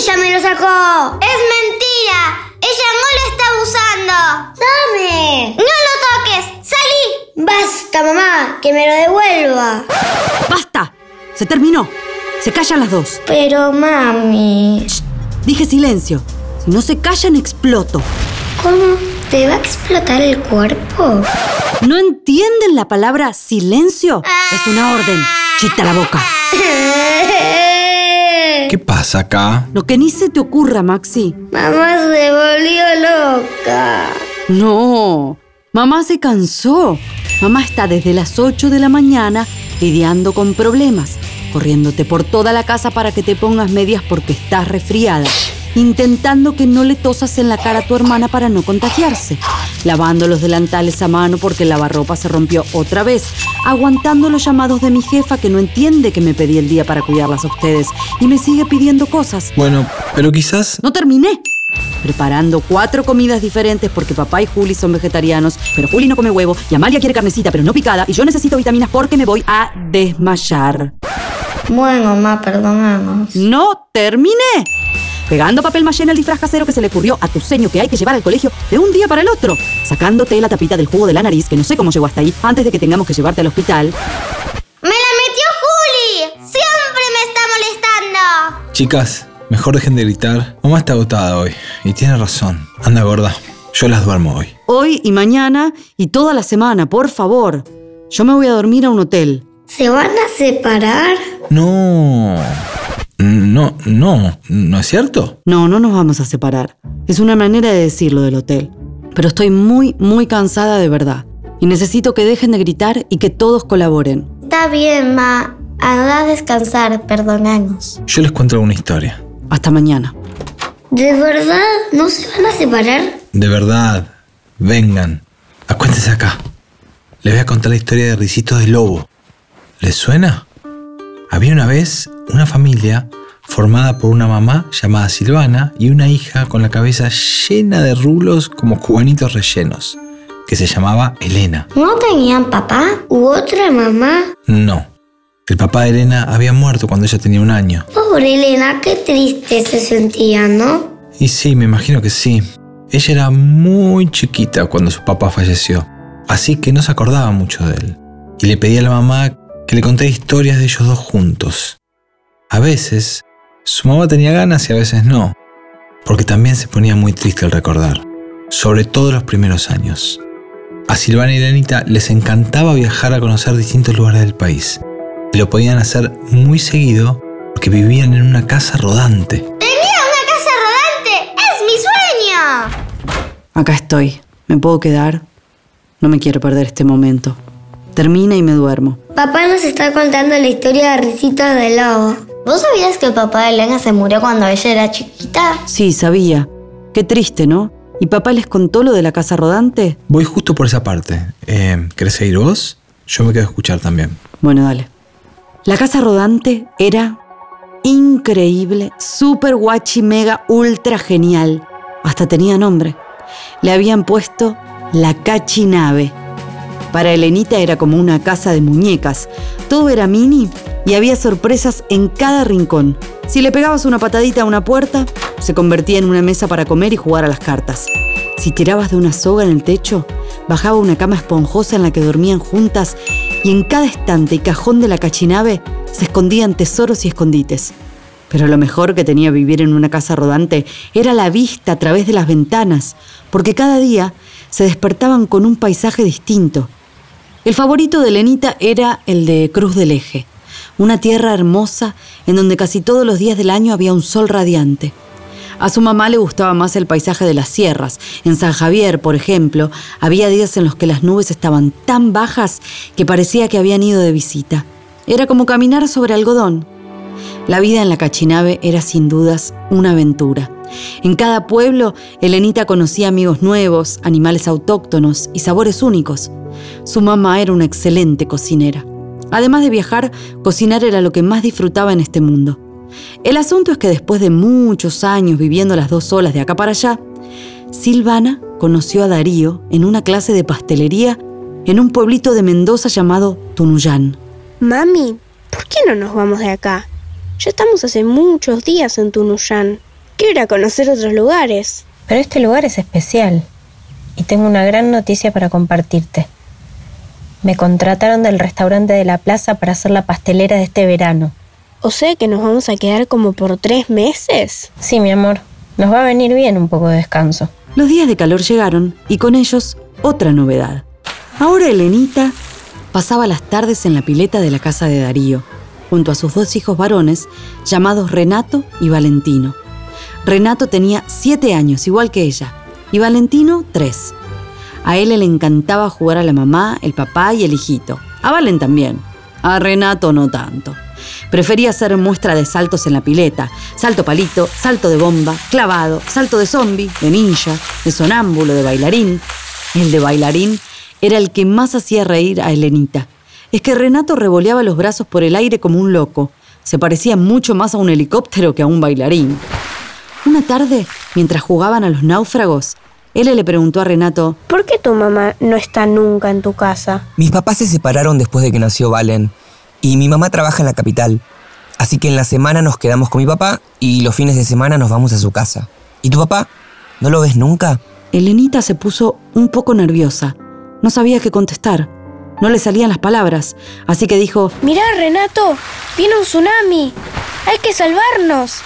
ella me lo sacó. Es mentira. Ella no lo está usando. Dame. No lo toques. Salí. Basta, mamá. Que me lo devuelva. ¡Basta! Se terminó. Se callan las dos. Pero, mami. Dije silencio. Si no se callan, exploto. ¿Cómo? ¿Te va a explotar el cuerpo? ¿No entienden la palabra silencio? Es una orden. Chita la boca. ¿Qué pasa acá? Lo que ni se te ocurra, Maxi. Mamá se volvió loca. No. Mamá se cansó. Mamá está desde las 8 de la mañana lidiando con problemas, corriéndote por toda la casa para que te pongas medias porque estás resfriada, intentando que no le tosas en la cara a tu hermana para no contagiarse, lavando los delantales a mano porque el lavarropa se rompió otra vez, aguantando los llamados de mi jefa que no entiende que me pedí el día para cuidarlas a ustedes y me sigue pidiendo cosas. Bueno, pero quizás... No terminé. Preparando cuatro comidas diferentes porque papá y Juli son vegetarianos, pero Juli no come huevo y Amalia quiere carnecita pero no picada y yo necesito vitaminas porque me voy a desmayar. Bueno, mamá, perdónanos. ¡No terminé! Pegando papel maché en el disfraz casero que se le ocurrió a tu seño que hay que llevar al colegio de un día para el otro. Sacándote la tapita del jugo de la nariz, que no sé cómo llegó hasta ahí, antes de que tengamos que llevarte al hospital. ¡Me la metió Juli! ¡Siempre me está molestando! Chicas, mejor dejen de gritar. Mamá está agotada hoy y tiene razón. Anda gorda, yo las duermo hoy. Hoy y mañana y toda la semana, por favor. Yo me voy a dormir a un hotel. ¿Se van a separar? No. No, no, ¿no es cierto? No, no nos vamos a separar. Es una manera de decirlo del hotel. Pero estoy muy, muy cansada de verdad. Y necesito que dejen de gritar y que todos colaboren. Está bien, ma. Anda a descansar, perdonanos. Yo les cuento alguna historia. Hasta mañana. ¿De verdad no se van a separar? De verdad, vengan. Acuéntense acá. Les voy a contar la historia de Risito de Lobo. ¿Les suena? Había una vez una familia formada por una mamá llamada Silvana y una hija con la cabeza llena de rulos como cubanitos rellenos, que se llamaba Elena. ¿No tenían papá u otra mamá? No, el papá de Elena había muerto cuando ella tenía un año. Pobre Elena, qué triste se sentía, ¿no? Y sí, me imagino que sí. Ella era muy chiquita cuando su papá falleció, así que no se acordaba mucho de él. Y le pedía a la mamá que le contara historias de ellos dos juntos. A veces, su mamá tenía ganas y a veces no, porque también se ponía muy triste al recordar, sobre todo los primeros años. A Silvana y Elenita les encantaba viajar a conocer distintos lugares del país, y lo podían hacer muy seguido porque vivían en una casa rodante. ¡Tenía una casa rodante! ¡Es mi sueño! Acá estoy. ¿Me puedo quedar? No me quiero perder este momento. Termina y me duermo. Papá nos está contando la historia de Ricitos de Lobo. ¿Vos sabías que el papá de Elena se murió cuando ella era chiquita? Sí, sabía. Qué triste, ¿no? ¿Y papá les contó lo de la casa rodante? Voy justo por esa parte. Eh, ¿Querés seguir vos? Yo me quedo a escuchar también. Bueno, dale. La casa rodante era increíble, super guachi, mega, ultra genial. Hasta tenía nombre. Le habían puesto la cachinave. Para Elenita era como una casa de muñecas. Todo era mini y había sorpresas en cada rincón. Si le pegabas una patadita a una puerta, se convertía en una mesa para comer y jugar a las cartas. Si tirabas de una soga en el techo, bajaba una cama esponjosa en la que dormían juntas y en cada estante y cajón de la cachinave se escondían tesoros y escondites. Pero lo mejor que tenía vivir en una casa rodante era la vista a través de las ventanas, porque cada día se despertaban con un paisaje distinto. El favorito de Lenita era el de Cruz del Eje, una tierra hermosa en donde casi todos los días del año había un sol radiante. A su mamá le gustaba más el paisaje de las sierras. En San Javier, por ejemplo, había días en los que las nubes estaban tan bajas que parecía que habían ido de visita. Era como caminar sobre algodón. La vida en la Cachinave era sin dudas una aventura. En cada pueblo, Elenita conocía amigos nuevos, animales autóctonos y sabores únicos. Su mamá era una excelente cocinera. Además de viajar, cocinar era lo que más disfrutaba en este mundo. El asunto es que después de muchos años viviendo las dos solas de acá para allá, Silvana conoció a Darío en una clase de pastelería en un pueblito de Mendoza llamado Tunuyán. Mami, ¿por qué no nos vamos de acá? Ya estamos hace muchos días en Tunuyán. Quiero ir a conocer otros lugares. Pero este lugar es especial y tengo una gran noticia para compartirte. Me contrataron del restaurante de la plaza para hacer la pastelera de este verano. O sea que nos vamos a quedar como por tres meses. Sí, mi amor, nos va a venir bien un poco de descanso. Los días de calor llegaron y con ellos otra novedad. Ahora Elenita pasaba las tardes en la pileta de la casa de Darío, junto a sus dos hijos varones llamados Renato y Valentino. Renato tenía siete años, igual que ella, y Valentino tres. A él le encantaba jugar a la mamá, el papá y el hijito. A Valen también. A Renato no tanto. Prefería hacer muestra de saltos en la pileta, salto palito, salto de bomba, clavado, salto de zombie, de ninja, de sonámbulo, de bailarín. El de bailarín era el que más hacía reír a Elenita. Es que Renato revoleaba los brazos por el aire como un loco. Se parecía mucho más a un helicóptero que a un bailarín. Una tarde, mientras jugaban a los náufragos, él le preguntó a Renato, ¿Por qué tu mamá no está nunca en tu casa? Mis papás se separaron después de que nació Valen y mi mamá trabaja en la capital. Así que en la semana nos quedamos con mi papá y los fines de semana nos vamos a su casa. ¿Y tu papá? ¿No lo ves nunca? Elenita se puso un poco nerviosa. No sabía qué contestar. No le salían las palabras, así que dijo, Mirá, Renato, viene un tsunami. Hay que salvarnos.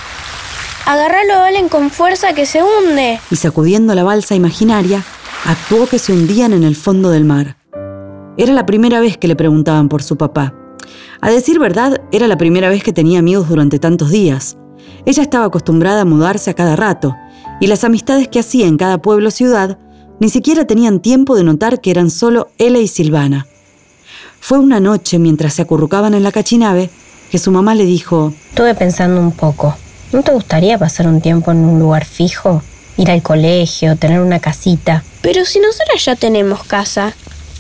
Agarralo, Valen, con fuerza que se hunde. y sacudiendo la balsa imaginaria, actuó que se hundían en el fondo del mar. Era la primera vez que le preguntaban por su papá. A decir verdad, era la primera vez que tenía amigos durante tantos días. Ella estaba acostumbrada a mudarse a cada rato, y las amistades que hacía en cada pueblo o ciudad ni siquiera tenían tiempo de notar que eran solo Ella y Silvana. Fue una noche mientras se acurrucaban en la cachinave que su mamá le dijo, Estuve pensando un poco. ¿No te gustaría pasar un tiempo en un lugar fijo? Ir al colegio, tener una casita. Pero si nosotras ya tenemos casa.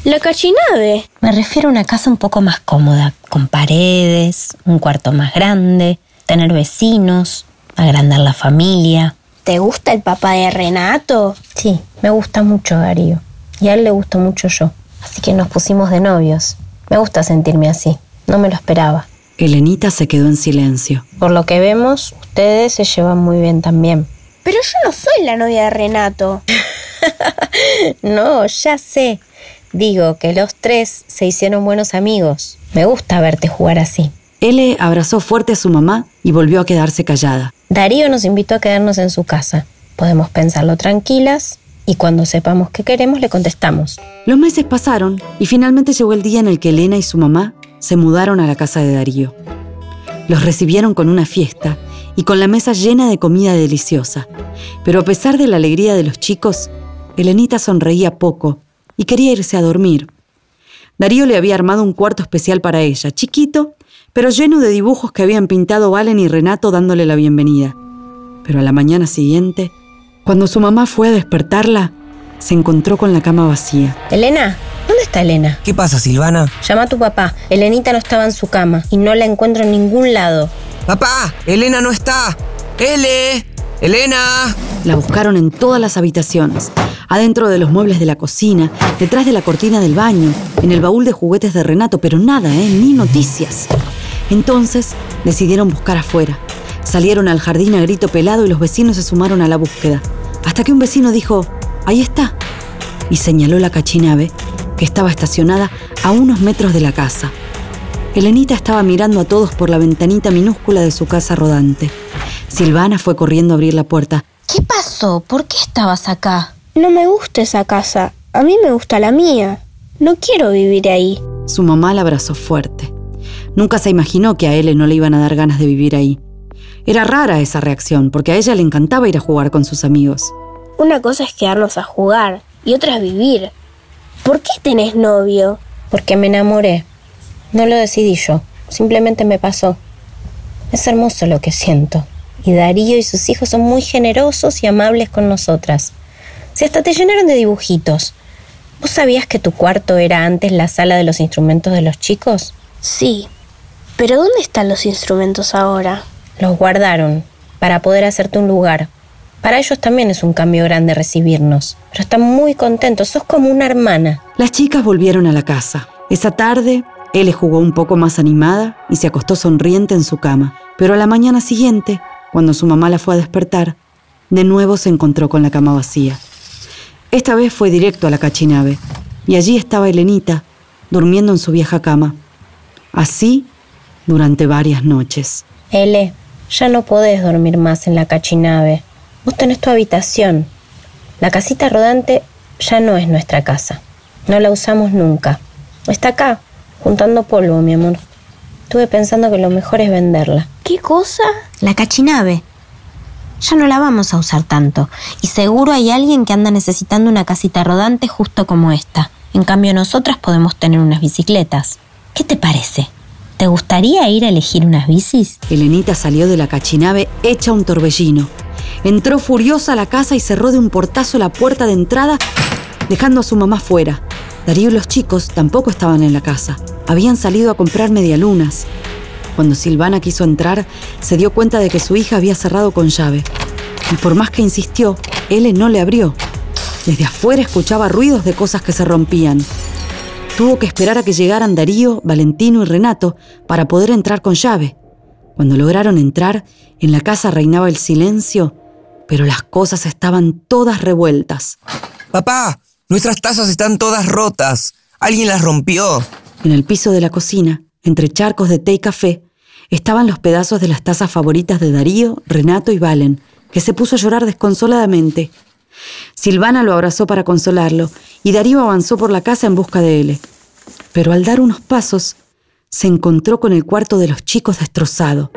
La cachinave. Me refiero a una casa un poco más cómoda, con paredes, un cuarto más grande, tener vecinos, agrandar la familia. ¿Te gusta el papá de Renato? Sí, me gusta mucho Darío. Y a él le gusto mucho yo. Así que nos pusimos de novios. Me gusta sentirme así. No me lo esperaba. Elenita se quedó en silencio. Por lo que vemos, ustedes se llevan muy bien también. Pero yo no soy la novia de Renato. No, ya sé. Digo que los tres se hicieron buenos amigos. Me gusta verte jugar así. Ele abrazó fuerte a su mamá y volvió a quedarse callada. Darío nos invitó a quedarnos en su casa. Podemos pensarlo tranquilas y cuando sepamos qué queremos le contestamos. Los meses pasaron y finalmente llegó el día en el que Elena y su mamá se mudaron a la casa de Darío. Los recibieron con una fiesta y con la mesa llena de comida deliciosa. Pero a pesar de la alegría de los chicos, Elenita sonreía poco y quería irse a dormir. Darío le había armado un cuarto especial para ella, chiquito, pero lleno de dibujos que habían pintado Valen y Renato dándole la bienvenida. Pero a la mañana siguiente, cuando su mamá fue a despertarla, se encontró con la cama vacía. Elena, ¿dónde está Elena? ¿Qué pasa, Silvana? Llama a tu papá. Elenita no estaba en su cama y no la encuentro en ningún lado. ¡Papá! ¡Elena no está! ¡Ele! ¡Elena! La buscaron en todas las habitaciones, adentro de los muebles de la cocina, detrás de la cortina del baño, en el baúl de juguetes de Renato, pero nada, ¿eh? Ni noticias. Entonces decidieron buscar afuera. Salieron al jardín a grito pelado y los vecinos se sumaron a la búsqueda. Hasta que un vecino dijo, ahí está, y señaló la cachinave, que estaba estacionada a unos metros de la casa. Elenita estaba mirando a todos por la ventanita minúscula de su casa rodante. Silvana fue corriendo a abrir la puerta. ¿Qué pasó? ¿Por qué estabas acá? No me gusta esa casa. A mí me gusta la mía. No quiero vivir ahí. Su mamá la abrazó fuerte. Nunca se imaginó que a él no le iban a dar ganas de vivir ahí. Era rara esa reacción, porque a ella le encantaba ir a jugar con sus amigos. Una cosa es quedarnos a jugar y otra es vivir. ¿Por qué tenés novio? Porque me enamoré. No lo decidí yo, simplemente me pasó. Es hermoso lo que siento. Y Darío y sus hijos son muy generosos y amables con nosotras. Si hasta te llenaron de dibujitos. ¿Vos sabías que tu cuarto era antes la sala de los instrumentos de los chicos? Sí. Pero ¿dónde están los instrumentos ahora? Los guardaron para poder hacerte un lugar. Para ellos también es un cambio grande recibirnos, pero están muy contentos, sos como una hermana. Las chicas volvieron a la casa. Esa tarde, él jugó un poco más animada y se acostó sonriente en su cama. Pero a la mañana siguiente, cuando su mamá la fue a despertar, de nuevo se encontró con la cama vacía. Esta vez fue directo a la cachinave y allí estaba Elenita, durmiendo en su vieja cama. Así durante varias noches. Ele, ya no podés dormir más en la cachinave. Vos tenés tu habitación. La casita rodante ya no es nuestra casa. No la usamos nunca. Está acá, juntando polvo, mi amor. Estuve pensando que lo mejor es venderla. ¿Qué cosa? La cachinave. Ya no la vamos a usar tanto. Y seguro hay alguien que anda necesitando una casita rodante justo como esta. En cambio, nosotras podemos tener unas bicicletas. ¿Qué te parece? ¿Te gustaría ir a elegir unas bicis? Elenita salió de la cachinave hecha un torbellino. Entró furiosa a la casa y cerró de un portazo la puerta de entrada, dejando a su mamá fuera. Darío y los chicos tampoco estaban en la casa. Habían salido a comprar medialunas. Cuando Silvana quiso entrar, se dio cuenta de que su hija había cerrado con llave. Y por más que insistió, él no le abrió. Desde afuera escuchaba ruidos de cosas que se rompían. Tuvo que esperar a que llegaran Darío, Valentino y Renato para poder entrar con llave. Cuando lograron entrar, en la casa reinaba el silencio, pero las cosas estaban todas revueltas. Papá, nuestras tazas están todas rotas. Alguien las rompió. En el piso de la cocina, entre charcos de té y café, estaban los pedazos de las tazas favoritas de Darío, Renato y Valen, que se puso a llorar desconsoladamente. Silvana lo abrazó para consolarlo y Darío avanzó por la casa en busca de él. Pero al dar unos pasos, se encontró con el cuarto de los chicos destrozado.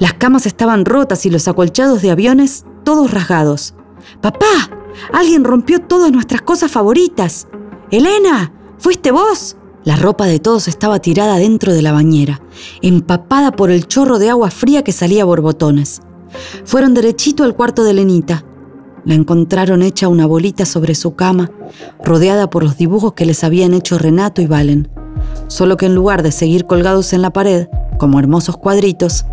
Las camas estaban rotas y los acolchados de aviones todos rasgados. ¡Papá! Alguien rompió todas nuestras cosas favoritas. Elena, ¿fuiste vos? La ropa de todos estaba tirada dentro de la bañera, empapada por el chorro de agua fría que salía a borbotones. Fueron derechito al cuarto de Lenita. La encontraron hecha una bolita sobre su cama, rodeada por los dibujos que les habían hecho Renato y Valen. Solo que en lugar de seguir colgados en la pared, como hermosos cuadritos,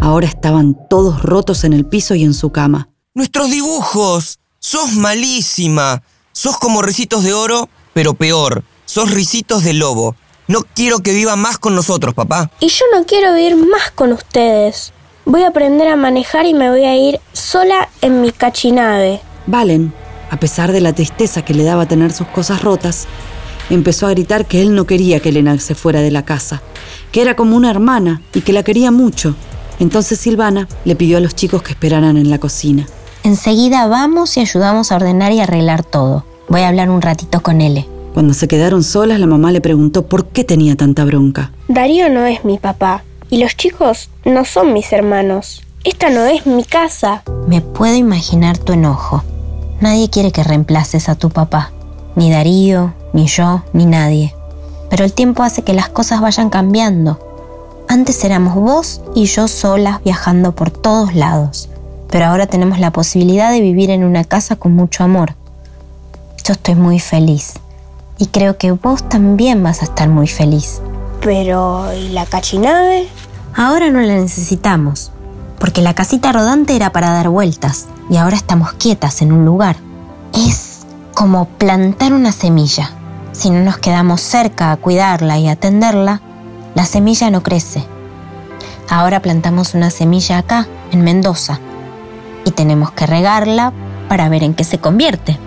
ahora estaban todos rotos en el piso y en su cama. ¡Nuestros dibujos! ¡Sos malísima! Sos como ricitos de oro, pero peor. Sos risitos de lobo. No quiero que viva más con nosotros, papá. Y yo no quiero vivir más con ustedes. Voy a aprender a manejar y me voy a ir sola en mi cachinave. Valen, a pesar de la tristeza que le daba tener sus cosas rotas, empezó a gritar que él no quería que Elena se fuera de la casa, que era como una hermana y que la quería mucho. Entonces Silvana le pidió a los chicos que esperaran en la cocina. Enseguida vamos y ayudamos a ordenar y arreglar todo. Voy a hablar un ratito con él. Cuando se quedaron solas, la mamá le preguntó por qué tenía tanta bronca. Darío no es mi papá. Y los chicos no son mis hermanos. Esta no es mi casa. Me puedo imaginar tu enojo. Nadie quiere que reemplaces a tu papá. Ni Darío, ni yo, ni nadie. Pero el tiempo hace que las cosas vayan cambiando. Antes éramos vos y yo solas viajando por todos lados. Pero ahora tenemos la posibilidad de vivir en una casa con mucho amor. Yo estoy muy feliz. Y creo que vos también vas a estar muy feliz. Pero, ¿y la cachinave? Ahora no la necesitamos, porque la casita rodante era para dar vueltas y ahora estamos quietas en un lugar. Es como plantar una semilla. Si no nos quedamos cerca a cuidarla y atenderla, la semilla no crece. Ahora plantamos una semilla acá, en Mendoza, y tenemos que regarla para ver en qué se convierte.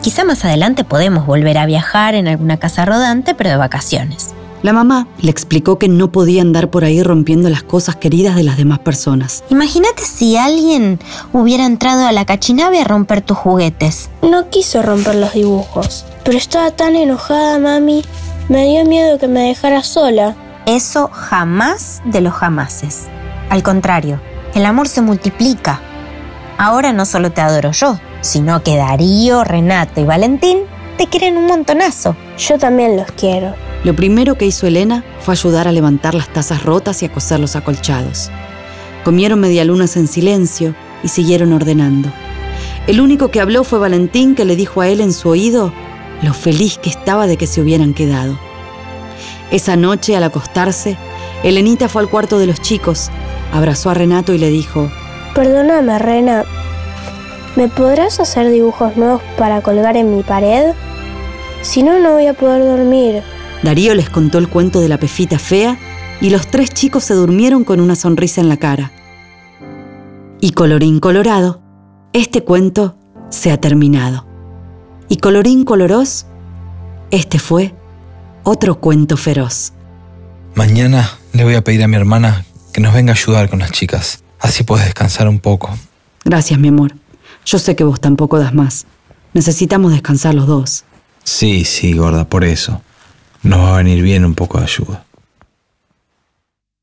Quizá más adelante podemos volver a viajar en alguna casa rodante, pero de vacaciones. La mamá le explicó que no podía andar por ahí rompiendo las cosas queridas de las demás personas. Imagínate si alguien hubiera entrado a la cachinave a romper tus juguetes. No quiso romper los dibujos, pero estaba tan enojada, mami. Me dio miedo que me dejara sola. Eso jamás de los jamases. Al contrario, el amor se multiplica. Ahora no solo te adoro yo, sino que Darío, Renato y Valentín te quieren un montonazo. Yo también los quiero. Lo primero que hizo Elena fue ayudar a levantar las tazas rotas y a coser los acolchados. Comieron medialunas en silencio y siguieron ordenando. El único que habló fue Valentín que le dijo a él en su oído lo feliz que estaba de que se hubieran quedado. Esa noche, al acostarse, Elenita fue al cuarto de los chicos, abrazó a Renato y le dijo, Perdóname, Rena, ¿me podrás hacer dibujos nuevos para colgar en mi pared? Si no, no voy a poder dormir. Darío les contó el cuento de la pefita fea y los tres chicos se durmieron con una sonrisa en la cara. Y colorín colorado, este cuento se ha terminado. Y colorín colorós, este fue otro cuento feroz. Mañana le voy a pedir a mi hermana que nos venga a ayudar con las chicas. Así puedes descansar un poco. Gracias, mi amor. Yo sé que vos tampoco das más. Necesitamos descansar los dos. Sí, sí, gorda, por eso. Nos va a venir bien un poco de ayuda.